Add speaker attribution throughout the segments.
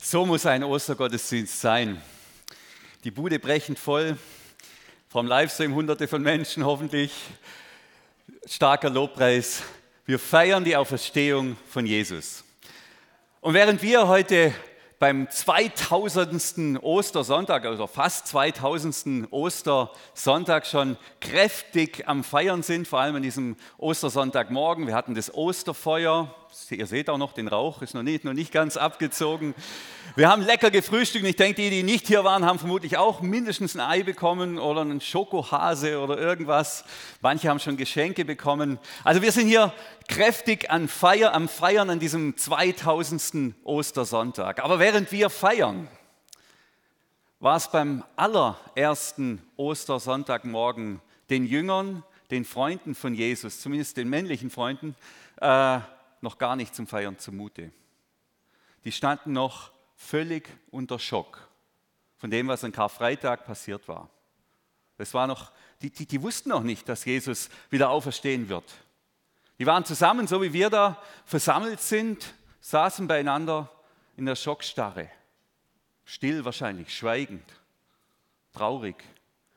Speaker 1: So muss ein Ostergottesdienst sein. Die Bude brechend voll, vom Livestream hunderte von Menschen hoffentlich, starker Lobpreis. Wir feiern die Auferstehung von Jesus. Und während wir heute beim 2000. Ostersonntag, also fast 2000. Ostersonntag schon kräftig am Feiern sind, vor allem an diesem Ostersonntagmorgen. Wir hatten das Osterfeuer, ihr seht auch noch den Rauch, ist noch nicht, noch nicht ganz abgezogen. Wir haben lecker gefrühstückt und ich denke, die, die nicht hier waren, haben vermutlich auch mindestens ein Ei bekommen oder einen Schokohase oder irgendwas. Manche haben schon Geschenke bekommen. Also wir sind hier kräftig an Feier, am Feiern an diesem 2000. Ostersonntag. Aber während wir feiern, war es beim allerersten Ostersonntagmorgen den Jüngern, den Freunden von Jesus, zumindest den männlichen Freunden, äh, noch gar nicht zum Feiern zumute. Die standen noch völlig unter Schock von dem, was an Karfreitag passiert war. Das war noch, die, die, die wussten noch nicht, dass Jesus wieder auferstehen wird. Die waren zusammen, so wie wir da versammelt sind, saßen beieinander in der Schockstarre. Still wahrscheinlich, schweigend, traurig,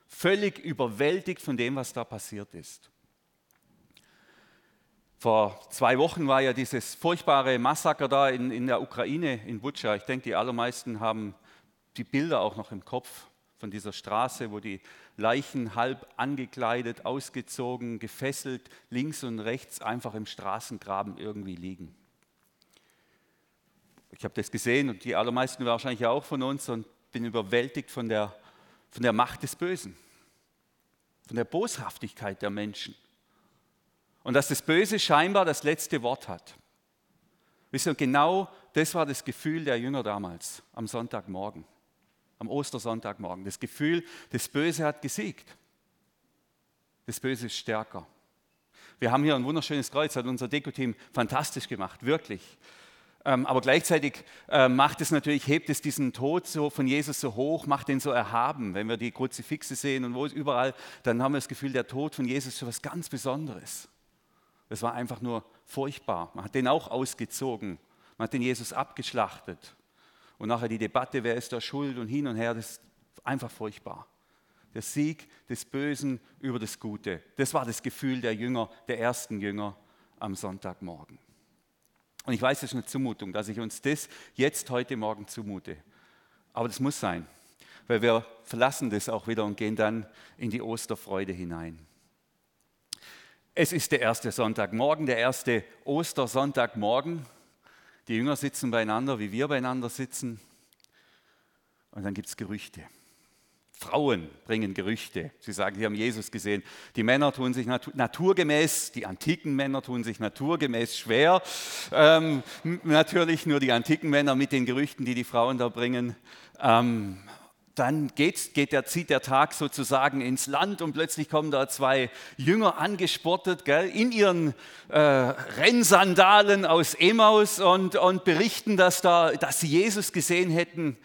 Speaker 1: völlig überwältigt von dem, was da passiert ist. Vor zwei Wochen war ja dieses furchtbare Massaker da in, in der Ukraine, in Butscha. Ich denke, die allermeisten haben die Bilder auch noch im Kopf von dieser Straße, wo die Leichen halb angekleidet, ausgezogen, gefesselt, links und rechts einfach im Straßengraben irgendwie liegen. Ich habe das gesehen und die allermeisten wahrscheinlich auch von uns und bin überwältigt von der, von der Macht des Bösen, von der Boshaftigkeit der Menschen. Und dass das Böse scheinbar das letzte Wort hat. Wisst ihr, genau das war das Gefühl der Jünger damals, am Sonntagmorgen, am Ostersonntagmorgen. Das Gefühl, das Böse hat gesiegt. Das Böse ist stärker. Wir haben hier ein wunderschönes Kreuz, hat unser Deko-Team fantastisch gemacht, wirklich. Ähm, aber gleichzeitig äh, macht es natürlich, hebt es diesen Tod so von Jesus so hoch, macht den so erhaben. Wenn wir die Kruzifixe sehen und wo es überall, dann haben wir das Gefühl, der Tod von Jesus ist so was ganz Besonderes. Es war einfach nur furchtbar. Man hat den auch ausgezogen. Man hat den Jesus abgeschlachtet. Und nachher die Debatte, wer ist da schuld und hin und her, das ist einfach furchtbar. Der Sieg des Bösen über das Gute. Das war das Gefühl der Jünger, der ersten Jünger am Sonntagmorgen. Und ich weiß, es ist eine Zumutung, dass ich uns das jetzt heute Morgen zumute. Aber das muss sein, weil wir verlassen das auch wieder und gehen dann in die Osterfreude hinein. Es ist der erste Sonntagmorgen, der erste Ostersonntagmorgen. Die Jünger sitzen beieinander, wie wir beieinander sitzen. Und dann gibt es Gerüchte. Frauen bringen Gerüchte. Sie sagen, sie haben Jesus gesehen. Die Männer tun sich naturgemäß, die antiken Männer tun sich naturgemäß schwer. Ähm, natürlich nur die antiken Männer mit den Gerüchten, die die Frauen da bringen. Ähm, dann geht, geht der, zieht der Tag sozusagen ins Land und plötzlich kommen da zwei Jünger angesportet gell, in ihren äh, Rennsandalen aus Emaus und, und berichten, dass, da, dass sie Jesus gesehen hätten.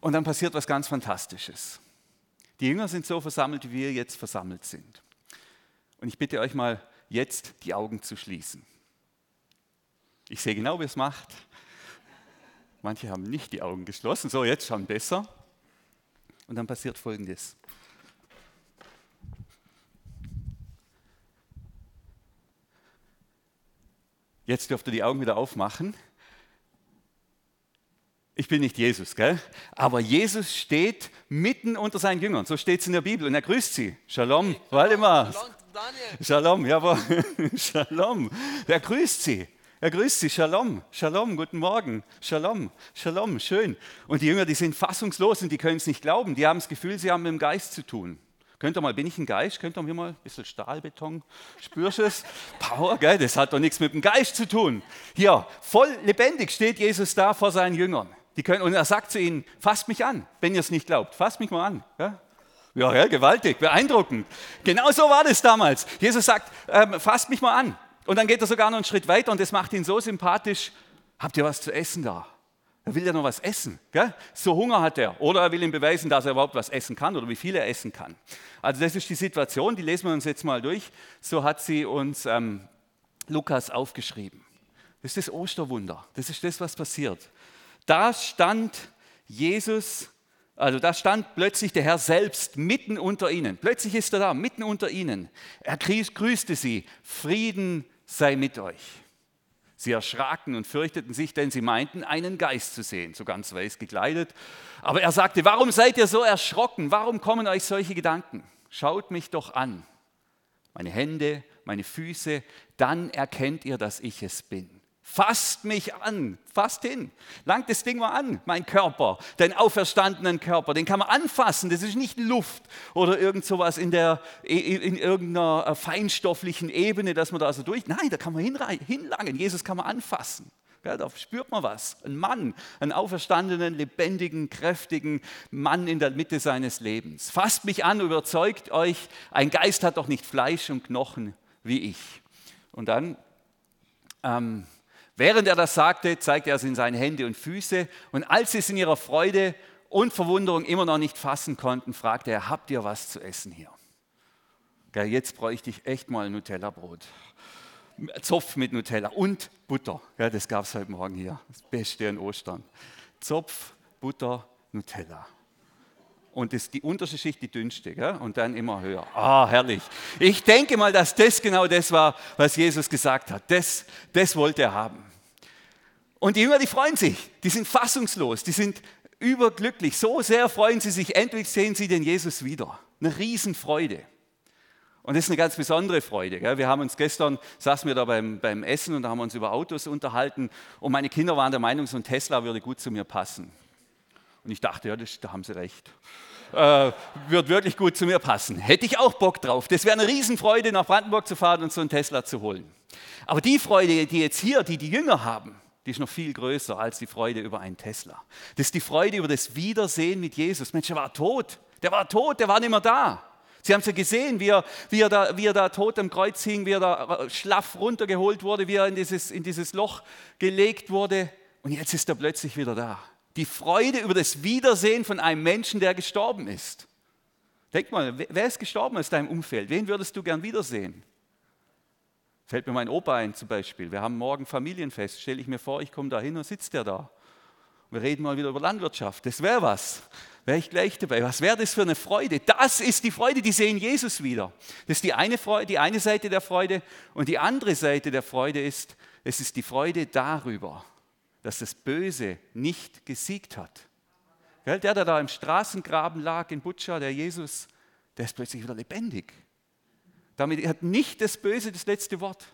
Speaker 1: Und dann passiert was ganz Fantastisches. Die Jünger sind so versammelt, wie wir jetzt versammelt sind. Und ich bitte euch mal jetzt die Augen zu schließen. Ich sehe genau, wie es macht. Manche haben nicht die Augen geschlossen. So, jetzt schon besser. Und dann passiert Folgendes. Jetzt dürft ihr die Augen wieder aufmachen. Ich bin nicht Jesus, gell? Aber Jesus steht mitten unter seinen Jüngern. So steht es in der Bibel. Und er grüßt sie. Shalom, Waldemar. Shalom, jawohl. Shalom. Er grüßt sie. Er grüßt sie, Shalom, Shalom, guten Morgen, Shalom, Shalom, schön. Und die Jünger, die sind fassungslos und die können es nicht glauben. Die haben das Gefühl, sie haben mit dem Geist zu tun. Könnt ihr mal, bin ich ein Geist? Könnt ihr mir mal ein bisschen Stahlbeton? Spürst es? Power, gell? Das hat doch nichts mit dem Geist zu tun. Hier, voll lebendig steht Jesus da vor seinen Jüngern. Die können, und er sagt zu ihnen, fasst mich an, wenn ihr es nicht glaubt. Fasst mich mal an. Gell? Ja, ja, gewaltig, beeindruckend. Genau so war das damals. Jesus sagt, ähm, fasst mich mal an. Und dann geht er sogar noch einen Schritt weiter und das macht ihn so sympathisch. Habt ihr was zu essen da? Er will ja noch was essen. Gell? So Hunger hat er. Oder er will ihm beweisen, dass er überhaupt was essen kann oder wie viel er essen kann. Also das ist die Situation, die lesen wir uns jetzt mal durch. So hat sie uns ähm, Lukas aufgeschrieben. Das ist das Osterwunder. Das ist das, was passiert. Da stand Jesus, also da stand plötzlich der Herr selbst mitten unter ihnen. Plötzlich ist er da, mitten unter ihnen. Er grüßte sie, Frieden sei mit euch. Sie erschraken und fürchteten sich, denn sie meinten, einen Geist zu sehen, so ganz weiß gekleidet. Aber er sagte, warum seid ihr so erschrocken? Warum kommen euch solche Gedanken? Schaut mich doch an. Meine Hände, meine Füße, dann erkennt ihr, dass ich es bin. Fasst mich an, fasst hin, langt das Ding mal an, mein Körper, den auferstandenen Körper, den kann man anfassen, das ist nicht Luft oder irgend sowas in, der, in irgendeiner äh, feinstofflichen Ebene, dass man da so durch, nein, da kann man hinlangen, Jesus kann man anfassen. Ja, da spürt man was. Ein Mann, einen auferstandenen, lebendigen, kräftigen Mann in der Mitte seines Lebens. Fasst mich an, überzeugt euch, ein Geist hat doch nicht Fleisch und Knochen wie ich. Und dann ähm, Während er das sagte, zeigte er es in seine Hände und Füße. Und als sie es in ihrer Freude und Verwunderung immer noch nicht fassen konnten, fragte er, habt ihr was zu essen hier? jetzt bräuchte ich echt mal Nutella-Brot. Zopf mit Nutella und Butter. das gab es heute Morgen hier. Das Beste in Ostern. Zopf, Butter, Nutella und das, die unterste Schicht die dünnste gell? und dann immer höher. Ah, herrlich. Ich denke mal, dass das genau das war, was Jesus gesagt hat. Das, das wollte er haben. Und die Jünger, die freuen sich, die sind fassungslos, die sind überglücklich. So sehr freuen sie sich, endlich sehen sie den Jesus wieder. Eine Riesenfreude. Und das ist eine ganz besondere Freude. Gell? Wir haben uns gestern, saßen wir da beim, beim Essen und da haben wir uns über Autos unterhalten. Und meine Kinder waren der Meinung, so ein Tesla würde gut zu mir passen. Und ich dachte, ja, das, da haben sie recht. Äh, wird wirklich gut zu mir passen. Hätte ich auch Bock drauf. Das wäre eine Riesenfreude, nach Brandenburg zu fahren und so einen Tesla zu holen. Aber die Freude, die jetzt hier, die die Jünger haben, die ist noch viel größer als die Freude über einen Tesla. Das ist die Freude über das Wiedersehen mit Jesus. Mensch, der war tot. Der war tot, der war nicht mehr da. Sie haben es ja gesehen, wie er, wie, er da, wie er da tot am Kreuz hing, wie er da schlaff runtergeholt wurde, wie er in dieses, in dieses Loch gelegt wurde. Und jetzt ist er plötzlich wieder da. Die Freude über das Wiedersehen von einem Menschen, der gestorben ist. Denk mal, wer ist gestorben aus deinem Umfeld? Wen würdest du gern wiedersehen? Fällt mir mein Opa ein zum Beispiel. Wir haben morgen Familienfest. Stelle ich mir vor, ich komme da hin und sitzt der da. Wir reden mal wieder über Landwirtschaft. Das wäre was. Wäre ich gleich dabei. Was wäre das für eine Freude? Das ist die Freude, die sehen Jesus wieder. Das ist die eine, Freude, die eine Seite der Freude. Und die andere Seite der Freude ist, es ist die Freude darüber, dass das Böse nicht gesiegt hat. Der, der da im Straßengraben lag in Butscha, der Jesus, der ist plötzlich wieder lebendig. Damit hat nicht das Böse das letzte Wort.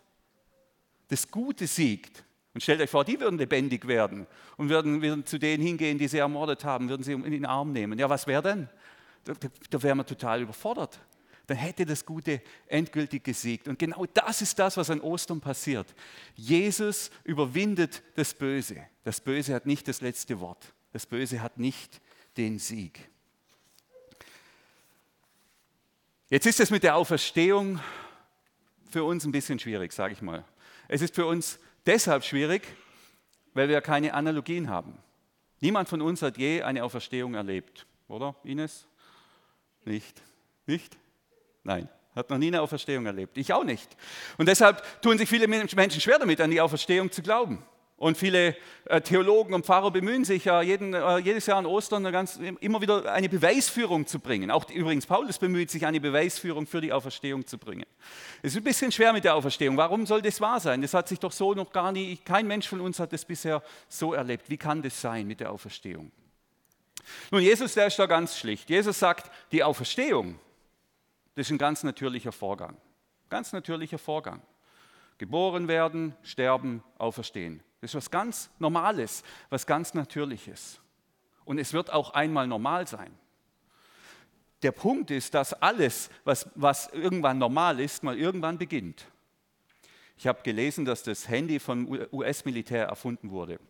Speaker 1: Das Gute siegt. Und stellt euch vor, die würden lebendig werden und würden, würden zu denen hingehen, die sie ermordet haben, würden sie in den Arm nehmen. Ja, was wäre denn? Da, da wären wir total überfordert dann hätte das Gute endgültig gesiegt. Und genau das ist das, was an Ostern passiert. Jesus überwindet das Böse. Das Böse hat nicht das letzte Wort. Das Böse hat nicht den Sieg. Jetzt ist es mit der Auferstehung für uns ein bisschen schwierig, sage ich mal. Es ist für uns deshalb schwierig, weil wir keine Analogien haben. Niemand von uns hat je eine Auferstehung erlebt, oder Ines? Nicht? Nicht? Nein, hat noch nie eine Auferstehung erlebt. Ich auch nicht. Und deshalb tun sich viele Menschen schwer damit, an die Auferstehung zu glauben. Und viele äh, Theologen und Pfarrer bemühen sich ja jeden, äh, jedes Jahr an Ostern ganz, immer wieder eine Beweisführung zu bringen. Auch übrigens Paulus bemüht sich, eine Beweisführung für die Auferstehung zu bringen. Es ist ein bisschen schwer mit der Auferstehung. Warum soll das wahr sein? Das hat sich doch so noch gar nie, kein Mensch von uns hat das bisher so erlebt. Wie kann das sein mit der Auferstehung? Nun, Jesus, der ist da ganz schlicht. Jesus sagt, die Auferstehung, das ist ein ganz natürlicher Vorgang. Ganz natürlicher Vorgang. Geboren werden, sterben, auferstehen. Das ist was ganz Normales, was ganz Natürliches. Und es wird auch einmal normal sein. Der Punkt ist, dass alles, was, was irgendwann normal ist, mal irgendwann beginnt. Ich habe gelesen, dass das Handy vom US-Militär erfunden wurde.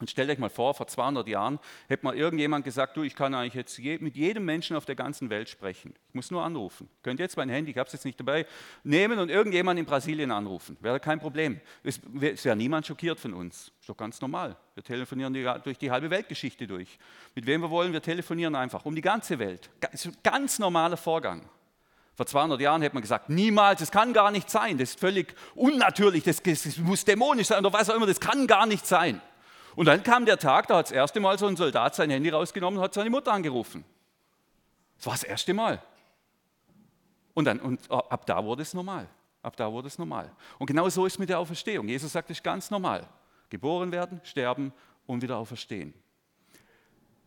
Speaker 1: Und stellt euch mal vor, vor 200 Jahren hätte mal irgendjemand gesagt, du, ich kann eigentlich jetzt mit jedem Menschen auf der ganzen Welt sprechen. Ich muss nur anrufen. Könnt jetzt mein Handy, ich habe es jetzt nicht dabei, nehmen und irgendjemand in Brasilien anrufen. Wäre kein Problem. Es wäre niemand schockiert von uns. Ist doch ganz normal. Wir telefonieren die, durch die halbe Weltgeschichte durch. Mit wem wir wollen, wir telefonieren einfach um die ganze Welt. Ein ganz normaler Vorgang. Vor 200 Jahren hätte man gesagt, niemals, das kann gar nicht sein, das ist völlig unnatürlich, das, das muss dämonisch sein oder was auch immer, das kann gar nicht sein. Und dann kam der Tag, da hat das erste Mal so ein Soldat sein Handy rausgenommen und hat seine Mutter angerufen. Das war das erste Mal. Und, dann, und ab da wurde es normal. Ab da wurde es normal. Und genau so ist es mit der Auferstehung. Jesus sagt, es ist ganz normal. Geboren werden, sterben und wieder auferstehen.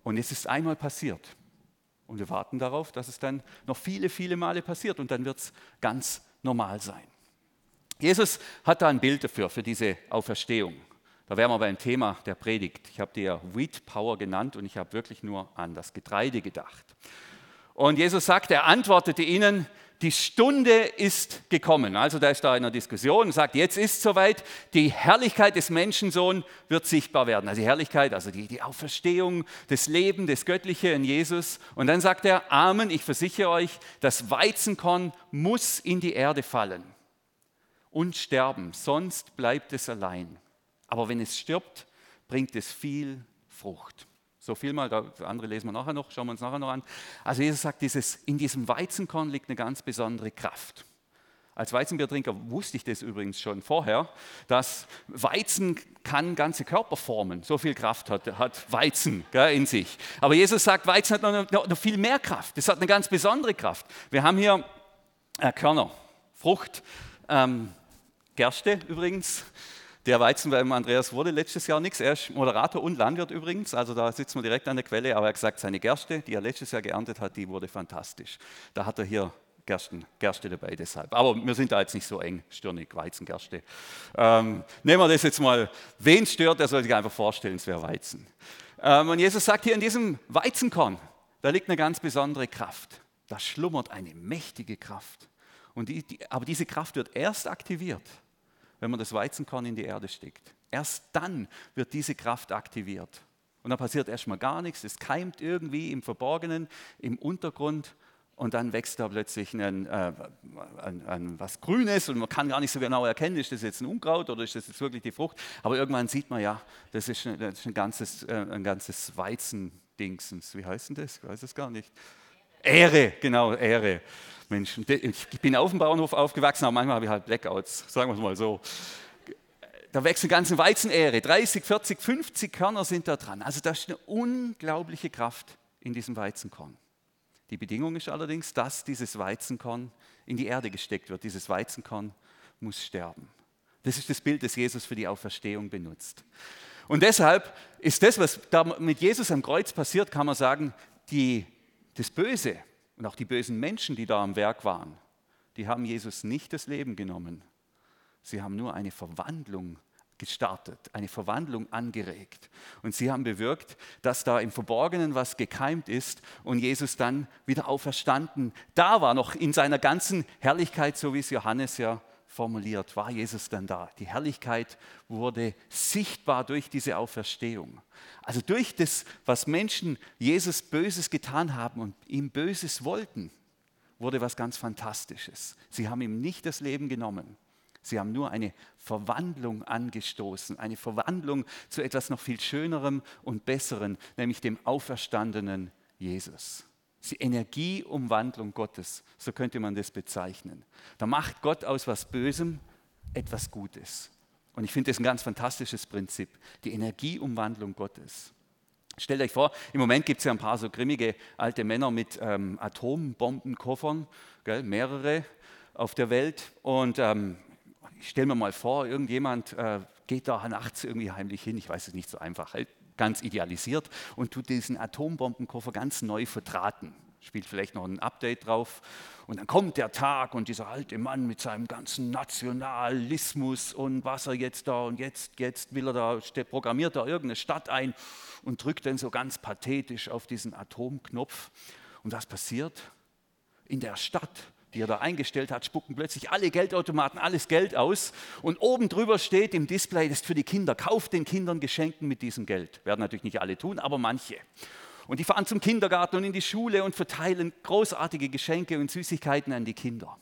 Speaker 1: Und es ist einmal passiert. Und wir warten darauf, dass es dann noch viele, viele Male passiert und dann wird es ganz normal sein. Jesus hat da ein Bild dafür, für diese Auferstehung. Da wären wir beim Thema der Predigt. Ich habe ja Wheat Power genannt und ich habe wirklich nur an das Getreide gedacht. Und Jesus sagt, er antwortete ihnen, die Stunde ist gekommen. Also da ist da in einer Diskussion und sagt, jetzt ist soweit, die Herrlichkeit des Menschensohn wird sichtbar werden. Also die Herrlichkeit, also die, die Auferstehung, das Leben, das Göttliche in Jesus. Und dann sagt er, Amen, ich versichere euch, das Weizenkorn muss in die Erde fallen und sterben, sonst bleibt es allein. Aber wenn es stirbt, bringt es viel Frucht. So viel mal, das andere lesen wir nachher noch, schauen wir uns nachher noch an. Also Jesus sagt, dieses, in diesem Weizenkorn liegt eine ganz besondere Kraft. Als Weizenbiertrinker wusste ich das übrigens schon vorher, dass Weizen kann ganze Körper formen. So viel Kraft hat, hat Weizen gell, in sich. Aber Jesus sagt, Weizen hat noch, noch, noch, viel mehr Kraft. Das hat eine ganz besondere Kraft. Wir haben hier äh, Körner, Frucht, ähm, Gerste übrigens, der Weizen beim Andreas wurde letztes Jahr nichts. Er ist Moderator und Landwirt übrigens, also da sitzen wir direkt an der Quelle. Aber er hat gesagt, seine Gerste, die er letztes Jahr geerntet hat, die wurde fantastisch. Da hat er hier Gersten, Gerste dabei deshalb. Aber wir sind da jetzt nicht so engstirnig, Weizengerste. Ähm, nehmen wir das jetzt mal. Wen stört, der soll sich einfach vorstellen, es wäre Weizen. Ähm, und Jesus sagt hier in diesem Weizenkorn, da liegt eine ganz besondere Kraft. Da schlummert eine mächtige Kraft. Und die, die, aber diese Kraft wird erst aktiviert, wenn man das Weizenkorn in die Erde steckt. Erst dann wird diese Kraft aktiviert. Und dann passiert erstmal gar nichts, es keimt irgendwie im Verborgenen, im Untergrund und dann wächst da plötzlich ein, äh, ein, ein, was Grünes und man kann gar nicht so genau erkennen, ist das jetzt ein Unkraut oder ist das jetzt wirklich die Frucht. Aber irgendwann sieht man ja, das ist ein, das ist ein ganzes, äh, ganzes Weizendingsens. Wie heißt denn das? Ich weiß es gar nicht. Ehre, genau, Ehre. Mensch, ich bin auf dem Bauernhof aufgewachsen, aber manchmal habe ich halt Blackouts, sagen wir es mal so. Da wächst eine ganze Weizenähre, 30, 40, 50 Körner sind da dran. Also da ist eine unglaubliche Kraft in diesem Weizenkorn. Die Bedingung ist allerdings, dass dieses Weizenkorn in die Erde gesteckt wird. Dieses Weizenkorn muss sterben. Das ist das Bild, das Jesus für die Auferstehung benutzt. Und deshalb ist das, was da mit Jesus am Kreuz passiert, kann man sagen, die, das Böse, und auch die bösen Menschen, die da am Werk waren, die haben Jesus nicht das Leben genommen. Sie haben nur eine Verwandlung gestartet, eine Verwandlung angeregt. Und sie haben bewirkt, dass da im Verborgenen was gekeimt ist und Jesus dann wieder auferstanden da war, noch in seiner ganzen Herrlichkeit, so wie es Johannes ja formuliert, war Jesus dann da. Die Herrlichkeit wurde sichtbar durch diese Auferstehung. Also durch das, was Menschen Jesus Böses getan haben und ihm Böses wollten, wurde was ganz Fantastisches. Sie haben ihm nicht das Leben genommen. Sie haben nur eine Verwandlung angestoßen, eine Verwandlung zu etwas noch viel Schönerem und Besserem, nämlich dem auferstandenen Jesus die Energieumwandlung Gottes, so könnte man das bezeichnen. Da macht Gott aus was Bösem etwas Gutes. Und ich finde das ein ganz fantastisches Prinzip, die Energieumwandlung Gottes. Stellt euch vor, im Moment gibt es ja ein paar so grimmige alte Männer mit ähm, Atombombenkoffern, gell, mehrere auf der Welt. Und ähm, ich stelle mir mal vor, irgendjemand äh, geht da nachts irgendwie heimlich hin, ich weiß es nicht so einfach, ganz idealisiert und tut diesen Atombombenkoffer ganz neu verdrahten. Spielt vielleicht noch ein Update drauf. Und dann kommt der Tag und dieser alte Mann mit seinem ganzen Nationalismus und was er jetzt da und jetzt, jetzt will er da, programmiert da irgendeine Stadt ein und drückt dann so ganz pathetisch auf diesen Atomknopf. Und was passiert? In der Stadt die er da eingestellt hat, spucken plötzlich alle Geldautomaten alles Geld aus und oben drüber steht im Display, das ist für die Kinder, kauft den Kindern Geschenken mit diesem Geld. Werden natürlich nicht alle tun, aber manche. Und die fahren zum Kindergarten und in die Schule und verteilen großartige Geschenke und Süßigkeiten an die Kinder.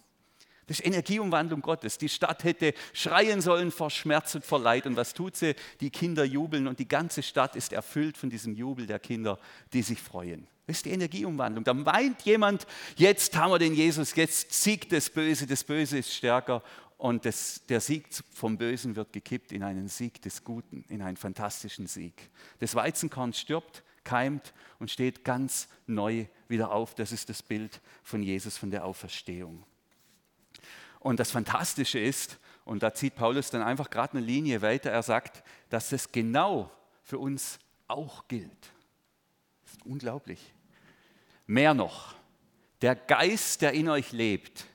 Speaker 1: Das ist Energieumwandlung Gottes. Die Stadt hätte schreien sollen vor Schmerz und vor Leid. Und was tut sie? Die Kinder jubeln und die ganze Stadt ist erfüllt von diesem Jubel der Kinder, die sich freuen. Das ist die Energieumwandlung. Da meint jemand, jetzt haben wir den Jesus, jetzt siegt das Böse, das Böse ist stärker und das, der Sieg vom Bösen wird gekippt in einen Sieg des Guten, in einen fantastischen Sieg. Das Weizenkorn stirbt, keimt und steht ganz neu wieder auf. Das ist das Bild von Jesus, von der Auferstehung. Und das Fantastische ist, und da zieht Paulus dann einfach gerade eine Linie weiter, er sagt, dass das genau für uns auch gilt. Das ist unglaublich. Mehr noch, der Geist, der in euch lebt,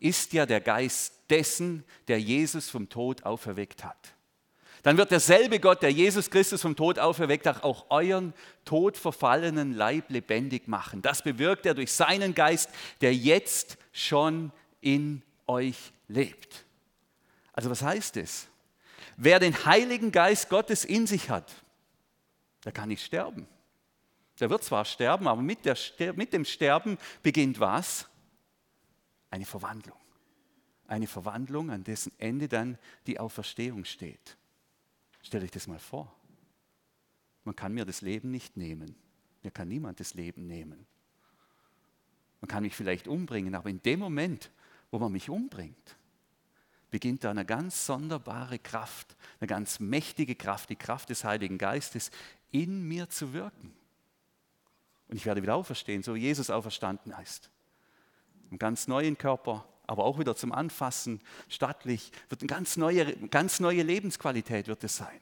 Speaker 1: ist ja der Geist dessen, der Jesus vom Tod auferweckt hat. Dann wird derselbe Gott, der Jesus Christus vom Tod auferweckt hat, auch euren todverfallenen Leib lebendig machen. Das bewirkt er durch seinen Geist, der jetzt schon in euch lebt. Also was heißt es? Wer den Heiligen Geist Gottes in sich hat, der kann nicht sterben. Der wird zwar sterben, aber mit, der, mit dem Sterben beginnt was? Eine Verwandlung. Eine Verwandlung, an dessen Ende dann die Auferstehung steht. Stell euch das mal vor. Man kann mir das Leben nicht nehmen. Mir kann niemand das Leben nehmen. Man kann mich vielleicht umbringen, aber in dem Moment, wo man mich umbringt, beginnt da eine ganz sonderbare Kraft, eine ganz mächtige Kraft, die Kraft des Heiligen Geistes in mir zu wirken. Und ich werde wieder auferstehen, so wie Jesus auferstanden ist einen ganz neuen Körper, aber auch wieder zum Anfassen, stattlich, wird eine ganz neue, ganz neue Lebensqualität wird es sein.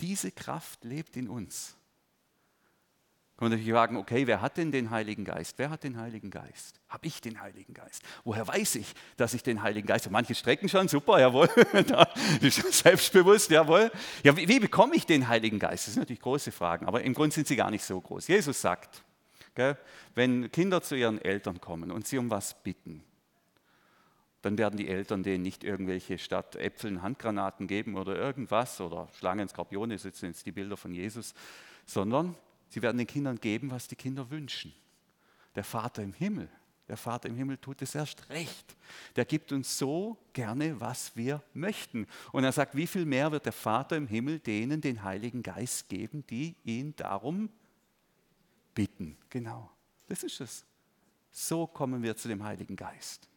Speaker 1: Diese Kraft lebt in uns. Kann man natürlich fragen, okay, wer hat denn den Heiligen Geist? Wer hat den Heiligen Geist? Habe ich den Heiligen Geist? Woher weiß ich, dass ich den Heiligen Geist habe? Manche strecken schon, super, jawohl, selbstbewusst, jawohl. Ja, wie, wie bekomme ich den Heiligen Geist? Das sind natürlich große Fragen, aber im Grunde sind sie gar nicht so groß. Jesus sagt, Gell? Wenn Kinder zu ihren Eltern kommen und sie um was bitten, dann werden die Eltern denen nicht irgendwelche statt Äpfeln Handgranaten geben oder irgendwas oder Schlangen, Skorpione, sitzen jetzt die Bilder von Jesus, sondern sie werden den Kindern geben, was die Kinder wünschen. Der Vater im Himmel, der Vater im Himmel tut es erst recht. Der gibt uns so gerne, was wir möchten. Und er sagt, wie viel mehr wird der Vater im Himmel denen den Heiligen Geist geben, die ihn darum bitten. Genau, das ist es. So kommen wir zu dem Heiligen Geist,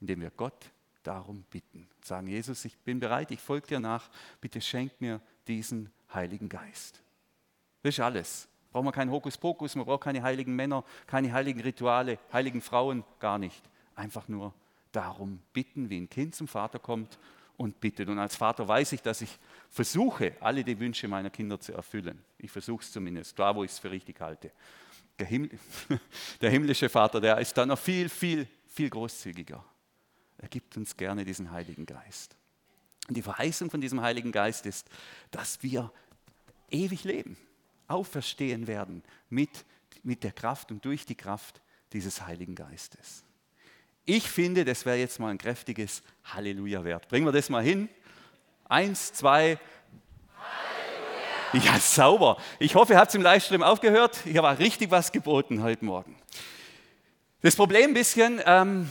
Speaker 1: indem wir Gott darum bitten. Sagen, Jesus, ich bin bereit, ich folge dir nach, bitte schenk mir diesen Heiligen Geist. Das ist alles. Brauchen wir keinen Hokuspokus, man braucht keine heiligen Männer, keine heiligen Rituale, heiligen Frauen, gar nicht. Einfach nur darum bitten, wie ein Kind zum Vater kommt und bittet. Und als Vater weiß ich, dass ich versuche, alle die Wünsche meiner Kinder zu erfüllen. Ich versuche es zumindest, da wo ich es für richtig halte. Der, Himmel, der himmlische Vater, der ist dann noch viel, viel, viel großzügiger. Er gibt uns gerne diesen Heiligen Geist. Und die Verheißung von diesem Heiligen Geist ist, dass wir ewig leben, auferstehen werden mit, mit der Kraft und durch die Kraft dieses Heiligen Geistes. Ich finde, das wäre jetzt mal ein kräftiges Halleluja wert. Bringen wir das mal hin. Eins, zwei. Halleluja. Ja, sauber. Ich hoffe, ihr habt es im Livestream aufgehört. Ich habe richtig was geboten heute Morgen. Das Problem ein bisschen ähm,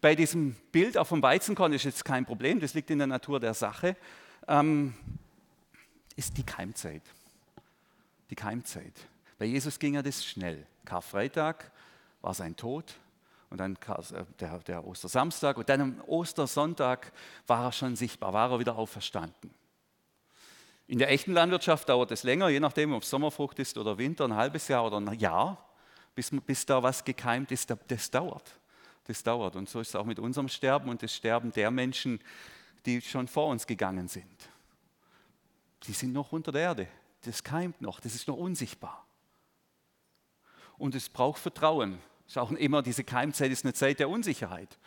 Speaker 1: bei diesem Bild auch vom Weizenkorn ist jetzt kein Problem, das liegt in der Natur der Sache, ähm, ist die Keimzeit. Die Keimzeit. Bei Jesus ging ja das schnell. Karfreitag war sein Tod, und dann äh, der, Ostersamstag und dann am Ostersonntag war er schon sichtbar, war er wieder auferstanden. In der echten Landwirtschaft dauert es länger, je nachdem, ob es Sommerfrucht ist oder Winter, ein halbes Jahr oder ein Jahr, bis, bis da was gekeimt ist. Das dauert. Das dauert. Und so ist es auch mit unserem Sterben und das Sterben der Menschen, die schon vor uns gegangen sind. Die sind noch unter der Erde. Das keimt noch. Das ist noch unsichtbar. Und es braucht Vertrauen. Ist auch immer diese Keimzeit ist eine Zeit der Unsicherheit.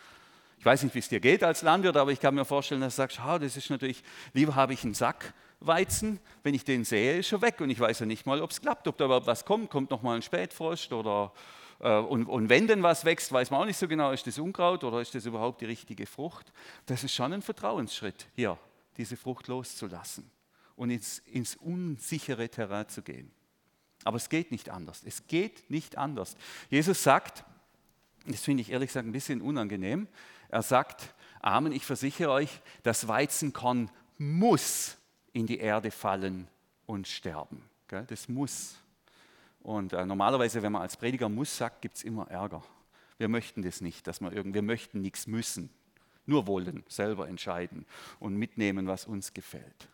Speaker 1: Ich weiß nicht, wie es dir geht als Landwirt, aber ich kann mir vorstellen, dass du sagst, oh, das ist natürlich, lieber habe ich einen Sack Weizen, wenn ich den sehe, ist schon weg und ich weiß ja nicht mal, ob es klappt, ob da überhaupt was kommt, kommt noch mal ein Spätfrost oder äh, und, und, wenn denn was wächst, weiß man auch nicht so genau, ist das Unkraut oder ist das überhaupt die richtige Frucht. Das ist schon ein Vertrauensschritt, hier diese Frucht loszulassen und ins, ins unsichere Terrain zu gehen. Aber es geht nicht anders. Es geht nicht anders. Jesus sagt, das finde ich ehrlich gesagt ein bisschen unangenehm, er sagt, Amen, ich versichere euch, das Weizenkorn muss in die Erde fallen und sterben. Das muss. Und äh, normalerweise, wenn man als Prediger muss sagt, gibt es immer Ärger. Wir möchten das nicht, dass wir irgendwie, wir möchten nichts müssen. nur wollen, selber entscheiden und mitnehmen, was uns gefällt.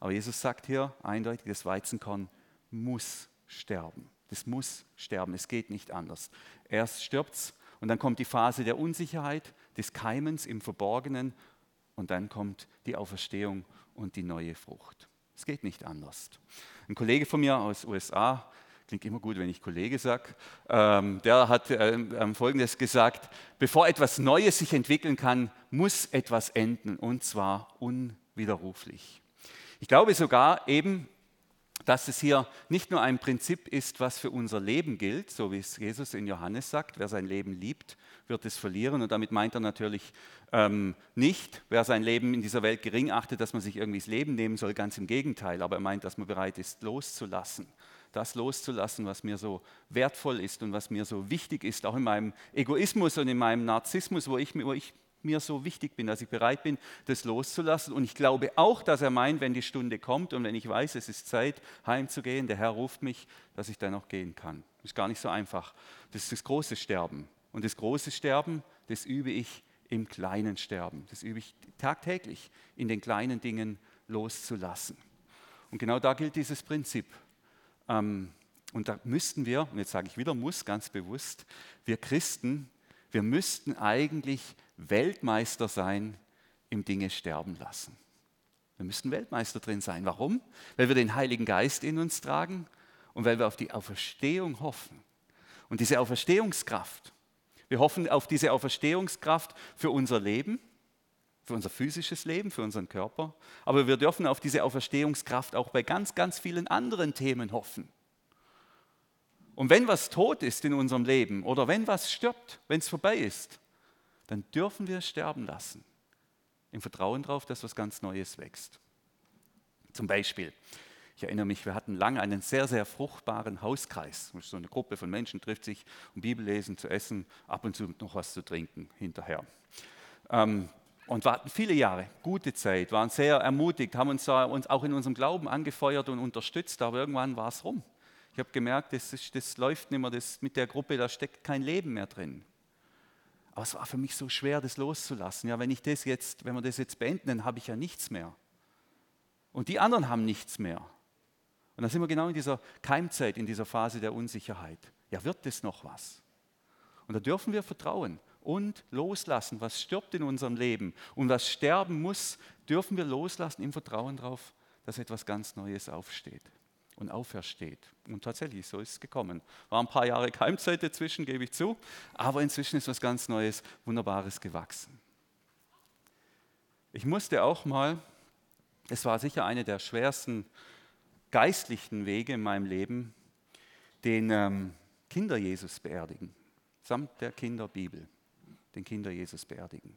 Speaker 1: Aber Jesus sagt hier eindeutig, das Weizenkorn muss sterben. Das muss sterben, es geht nicht anders. Erst stirbt es und dann kommt die Phase der Unsicherheit, des Keimens im Verborgenen und dann kommt die Auferstehung und die neue Frucht. Es geht nicht anders. Ein Kollege von mir aus USA, klingt immer gut, wenn ich Kollege sage, ähm, der hat ähm, Folgendes gesagt, bevor etwas Neues sich entwickeln kann, muss etwas enden und zwar unwiderruflich. Ich glaube sogar eben, dass es hier nicht nur ein Prinzip ist, was für unser Leben gilt, so wie es Jesus in Johannes sagt, wer sein Leben liebt, wird es verlieren. Und damit meint er natürlich ähm, nicht, wer sein Leben in dieser Welt gering achtet, dass man sich irgendwie das Leben nehmen soll, ganz im Gegenteil. Aber er meint, dass man bereit ist, loszulassen. Das loszulassen, was mir so wertvoll ist und was mir so wichtig ist, auch in meinem Egoismus und in meinem Narzissmus, wo ich, wo ich mir so wichtig bin, dass ich bereit bin, das loszulassen. Und ich glaube auch, dass er meint, wenn die Stunde kommt und wenn ich weiß, es ist Zeit, heimzugehen, der Herr ruft mich, dass ich dann auch gehen kann. Das ist gar nicht so einfach. Das ist das große Sterben. Und das große Sterben, das übe ich im kleinen Sterben. Das übe ich tagtäglich, in den kleinen Dingen loszulassen. Und genau da gilt dieses Prinzip. Ähm, und da müssten wir, und jetzt sage ich wieder muss ganz bewusst, wir Christen, wir müssten eigentlich Weltmeister sein im Dinge sterben lassen. Wir müssten Weltmeister drin sein. Warum? Weil wir den Heiligen Geist in uns tragen und weil wir auf die Auferstehung hoffen. Und diese Auferstehungskraft, wir hoffen auf diese Auferstehungskraft für unser Leben, für unser physisches Leben, für unseren Körper, aber wir dürfen auf diese Auferstehungskraft auch bei ganz, ganz vielen anderen Themen hoffen. Und wenn was tot ist in unserem Leben oder wenn was stirbt, wenn es vorbei ist, dann dürfen wir es sterben lassen. Im Vertrauen darauf, dass was ganz Neues wächst. Zum Beispiel, ich erinnere mich, wir hatten lange einen sehr, sehr fruchtbaren Hauskreis. So eine Gruppe von Menschen trifft sich, um Bibel lesen, zu essen, ab und zu noch was zu trinken hinterher. Ähm, und warten viele Jahre, gute Zeit, waren sehr ermutigt, haben uns auch in unserem Glauben angefeuert und unterstützt, aber irgendwann war es rum. Ich habe gemerkt, das, ist, das läuft nicht mehr, das, mit der Gruppe, da steckt kein Leben mehr drin. Aber es war für mich so schwer, das loszulassen. Ja, wenn ich das jetzt, wenn wir das jetzt beenden, dann habe ich ja nichts mehr. Und die anderen haben nichts mehr. Und dann sind wir genau in dieser Keimzeit, in dieser Phase der Unsicherheit. Ja, wird das noch was? Und da dürfen wir vertrauen und loslassen, was stirbt in unserem Leben und was sterben muss, dürfen wir loslassen im Vertrauen darauf, dass etwas ganz Neues aufsteht und aufersteht. Und tatsächlich, so ist es gekommen. War ein paar Jahre Keimzeit dazwischen, gebe ich zu, aber inzwischen ist was ganz Neues, Wunderbares gewachsen. Ich musste auch mal, es war sicher eine der schwersten geistlichen Wege in meinem Leben, den ähm, Kinder Jesus beerdigen, samt der Kinderbibel, den Kinder Jesus beerdigen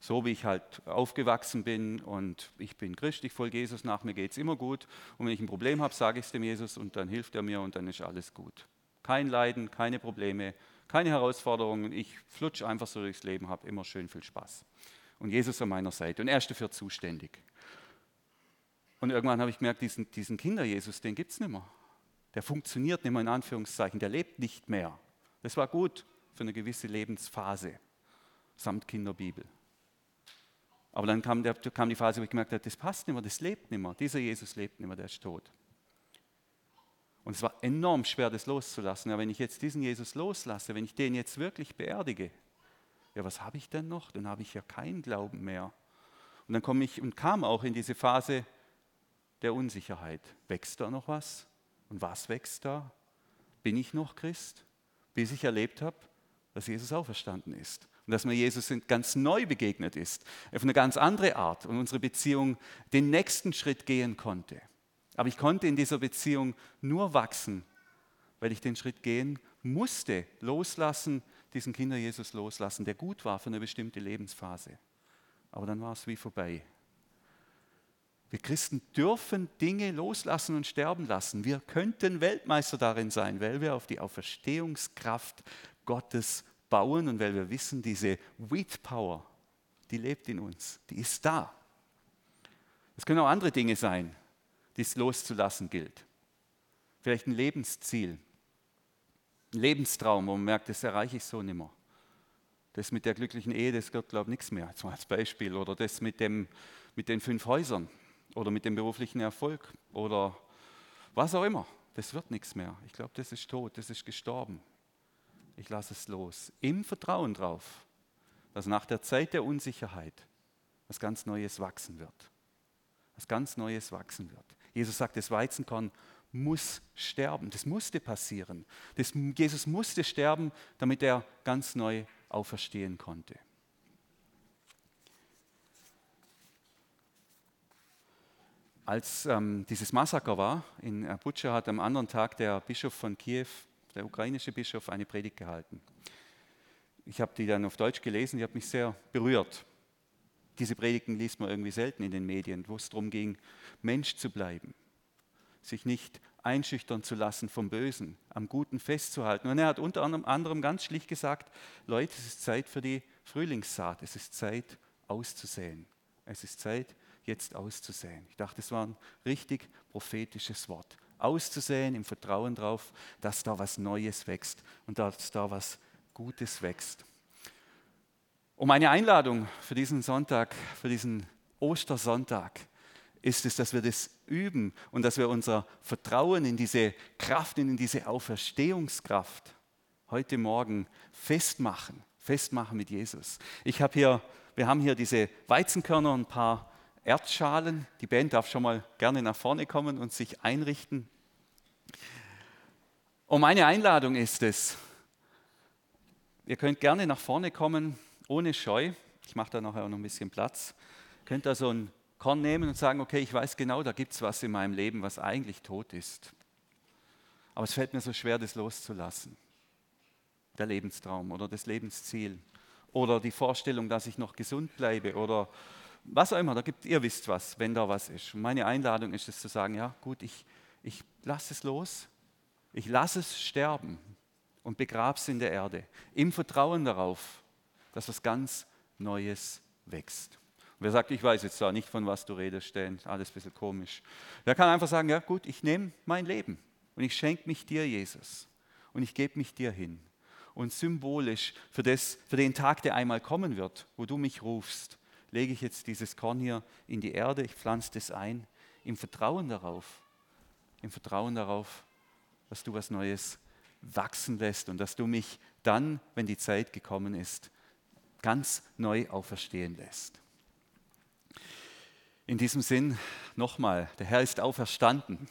Speaker 1: so wie ich halt aufgewachsen bin und ich bin Christ, ich folge Jesus nach, mir geht es immer gut. Und wenn ich ein Problem habe, sage ich es dem Jesus und dann hilft er mir und dann ist alles gut. Kein Leiden, keine Probleme, keine Herausforderungen. Ich flutsche einfach so durchs Leben, habe immer schön viel Spaß. Und Jesus an meiner Seite und er ist dafür zuständig. Und irgendwann habe ich gemerkt, diesen, diesen Kinder-Jesus, den gibt es nicht mehr. Der funktioniert nicht mehr in Anführungszeichen, der lebt nicht mehr. Das war gut für eine gewisse Lebensphase, samt Kinderbibel. Aber dann kam, der, kam die Phase, wo ich gemerkt habe, das passt nicht mehr, das lebt nicht mehr. Dieser Jesus lebt nicht mehr, der ist tot. Und es war enorm schwer, das loszulassen. Ja, wenn ich jetzt diesen Jesus loslasse, wenn ich den jetzt wirklich beerdige, ja, was habe ich denn noch? Dann habe ich ja keinen Glauben mehr. Und dann komme ich und kam auch in diese Phase der Unsicherheit. Wächst da noch was? Und was wächst da? Bin ich noch Christ? Bis ich erlebt habe, dass Jesus auferstanden ist und dass mir Jesus ganz neu begegnet ist, auf eine ganz andere Art und unsere Beziehung den nächsten Schritt gehen konnte. Aber ich konnte in dieser Beziehung nur wachsen, weil ich den Schritt gehen musste, loslassen, diesen Kinder Jesus loslassen, der gut war für eine bestimmte Lebensphase. Aber dann war es wie vorbei. Wir Christen dürfen Dinge loslassen und sterben lassen. Wir könnten Weltmeister darin sein, weil wir auf die Auferstehungskraft Gottes bauen und weil wir wissen, diese Wheat Power, die lebt in uns, die ist da. Es können auch andere Dinge sein, die es loszulassen gilt. Vielleicht ein Lebensziel, ein Lebenstraum, wo man merkt, das erreiche ich so nicht mehr. Das mit der glücklichen Ehe, das wird, glaube ich, nichts mehr, als Beispiel. Oder das mit, dem, mit den fünf Häusern oder mit dem beruflichen Erfolg oder was auch immer. Das wird nichts mehr. Ich glaube, das ist tot, das ist gestorben. Ich lasse es los. Im Vertrauen darauf, dass nach der Zeit der Unsicherheit was ganz Neues wachsen wird. Was ganz Neues wachsen wird. Jesus sagt, das Weizenkorn muss sterben. Das musste passieren. Das, Jesus musste sterben, damit er ganz neu auferstehen konnte. Als ähm, dieses Massaker war in Butscha, hat am anderen Tag der Bischof von Kiew, der ukrainische Bischof, eine Predigt gehalten. Ich habe die dann auf Deutsch gelesen, die hat mich sehr berührt. Diese Predigten liest man irgendwie selten in den Medien, wo es darum ging, Mensch zu bleiben, sich nicht einschüchtern zu lassen vom Bösen, am Guten festzuhalten. Und er hat unter anderem ganz schlicht gesagt, Leute, es ist Zeit für die Frühlingssaat, es ist Zeit auszusäen. Es ist Zeit, jetzt auszusäen. Ich dachte, das war ein richtig prophetisches Wort. Auszusäen im Vertrauen darauf, dass da was Neues wächst und dass da was Gutes wächst. Und meine Einladung für diesen Sonntag, für diesen Ostersonntag, ist es, dass wir das üben und dass wir unser Vertrauen in diese Kraft, in diese Auferstehungskraft heute Morgen festmachen, festmachen mit Jesus. Ich habe hier, wir haben hier diese Weizenkörner, ein paar Erdschalen. Die Band darf schon mal gerne nach vorne kommen und sich einrichten. Und meine Einladung ist es, ihr könnt gerne nach vorne kommen, ohne Scheu. Ich mache da nachher auch noch ein bisschen Platz. Ihr könnt da so ein Korn nehmen und sagen, okay, ich weiß genau, da gibt es was in meinem Leben, was eigentlich tot ist. Aber es fällt mir so schwer, das loszulassen. Der Lebenstraum oder das Lebensziel oder die Vorstellung, dass ich noch gesund bleibe oder was auch immer. Da gibt, ihr wisst was, wenn da was ist. Und meine Einladung ist es zu sagen, ja gut, ich, ich lasse es los, ich lasse es sterben und begrabe es in der Erde, im Vertrauen darauf, dass was ganz Neues wächst. Wer sagt, ich weiß jetzt da nicht, von was du redest, stellen, alles ein bisschen komisch. Der kann einfach sagen, ja gut, ich nehme mein Leben und ich schenke mich dir, Jesus. Und ich gebe mich dir hin. Und symbolisch für, das, für den Tag, der einmal kommen wird, wo du mich rufst, lege ich jetzt dieses Korn hier in die Erde, ich pflanze das ein, im Vertrauen darauf, im Vertrauen darauf, dass du was Neues wachsen lässt und dass du mich dann, wenn die Zeit gekommen ist, ganz neu auferstehen lässt. In diesem Sinn nochmal, der Herr ist auferstanden.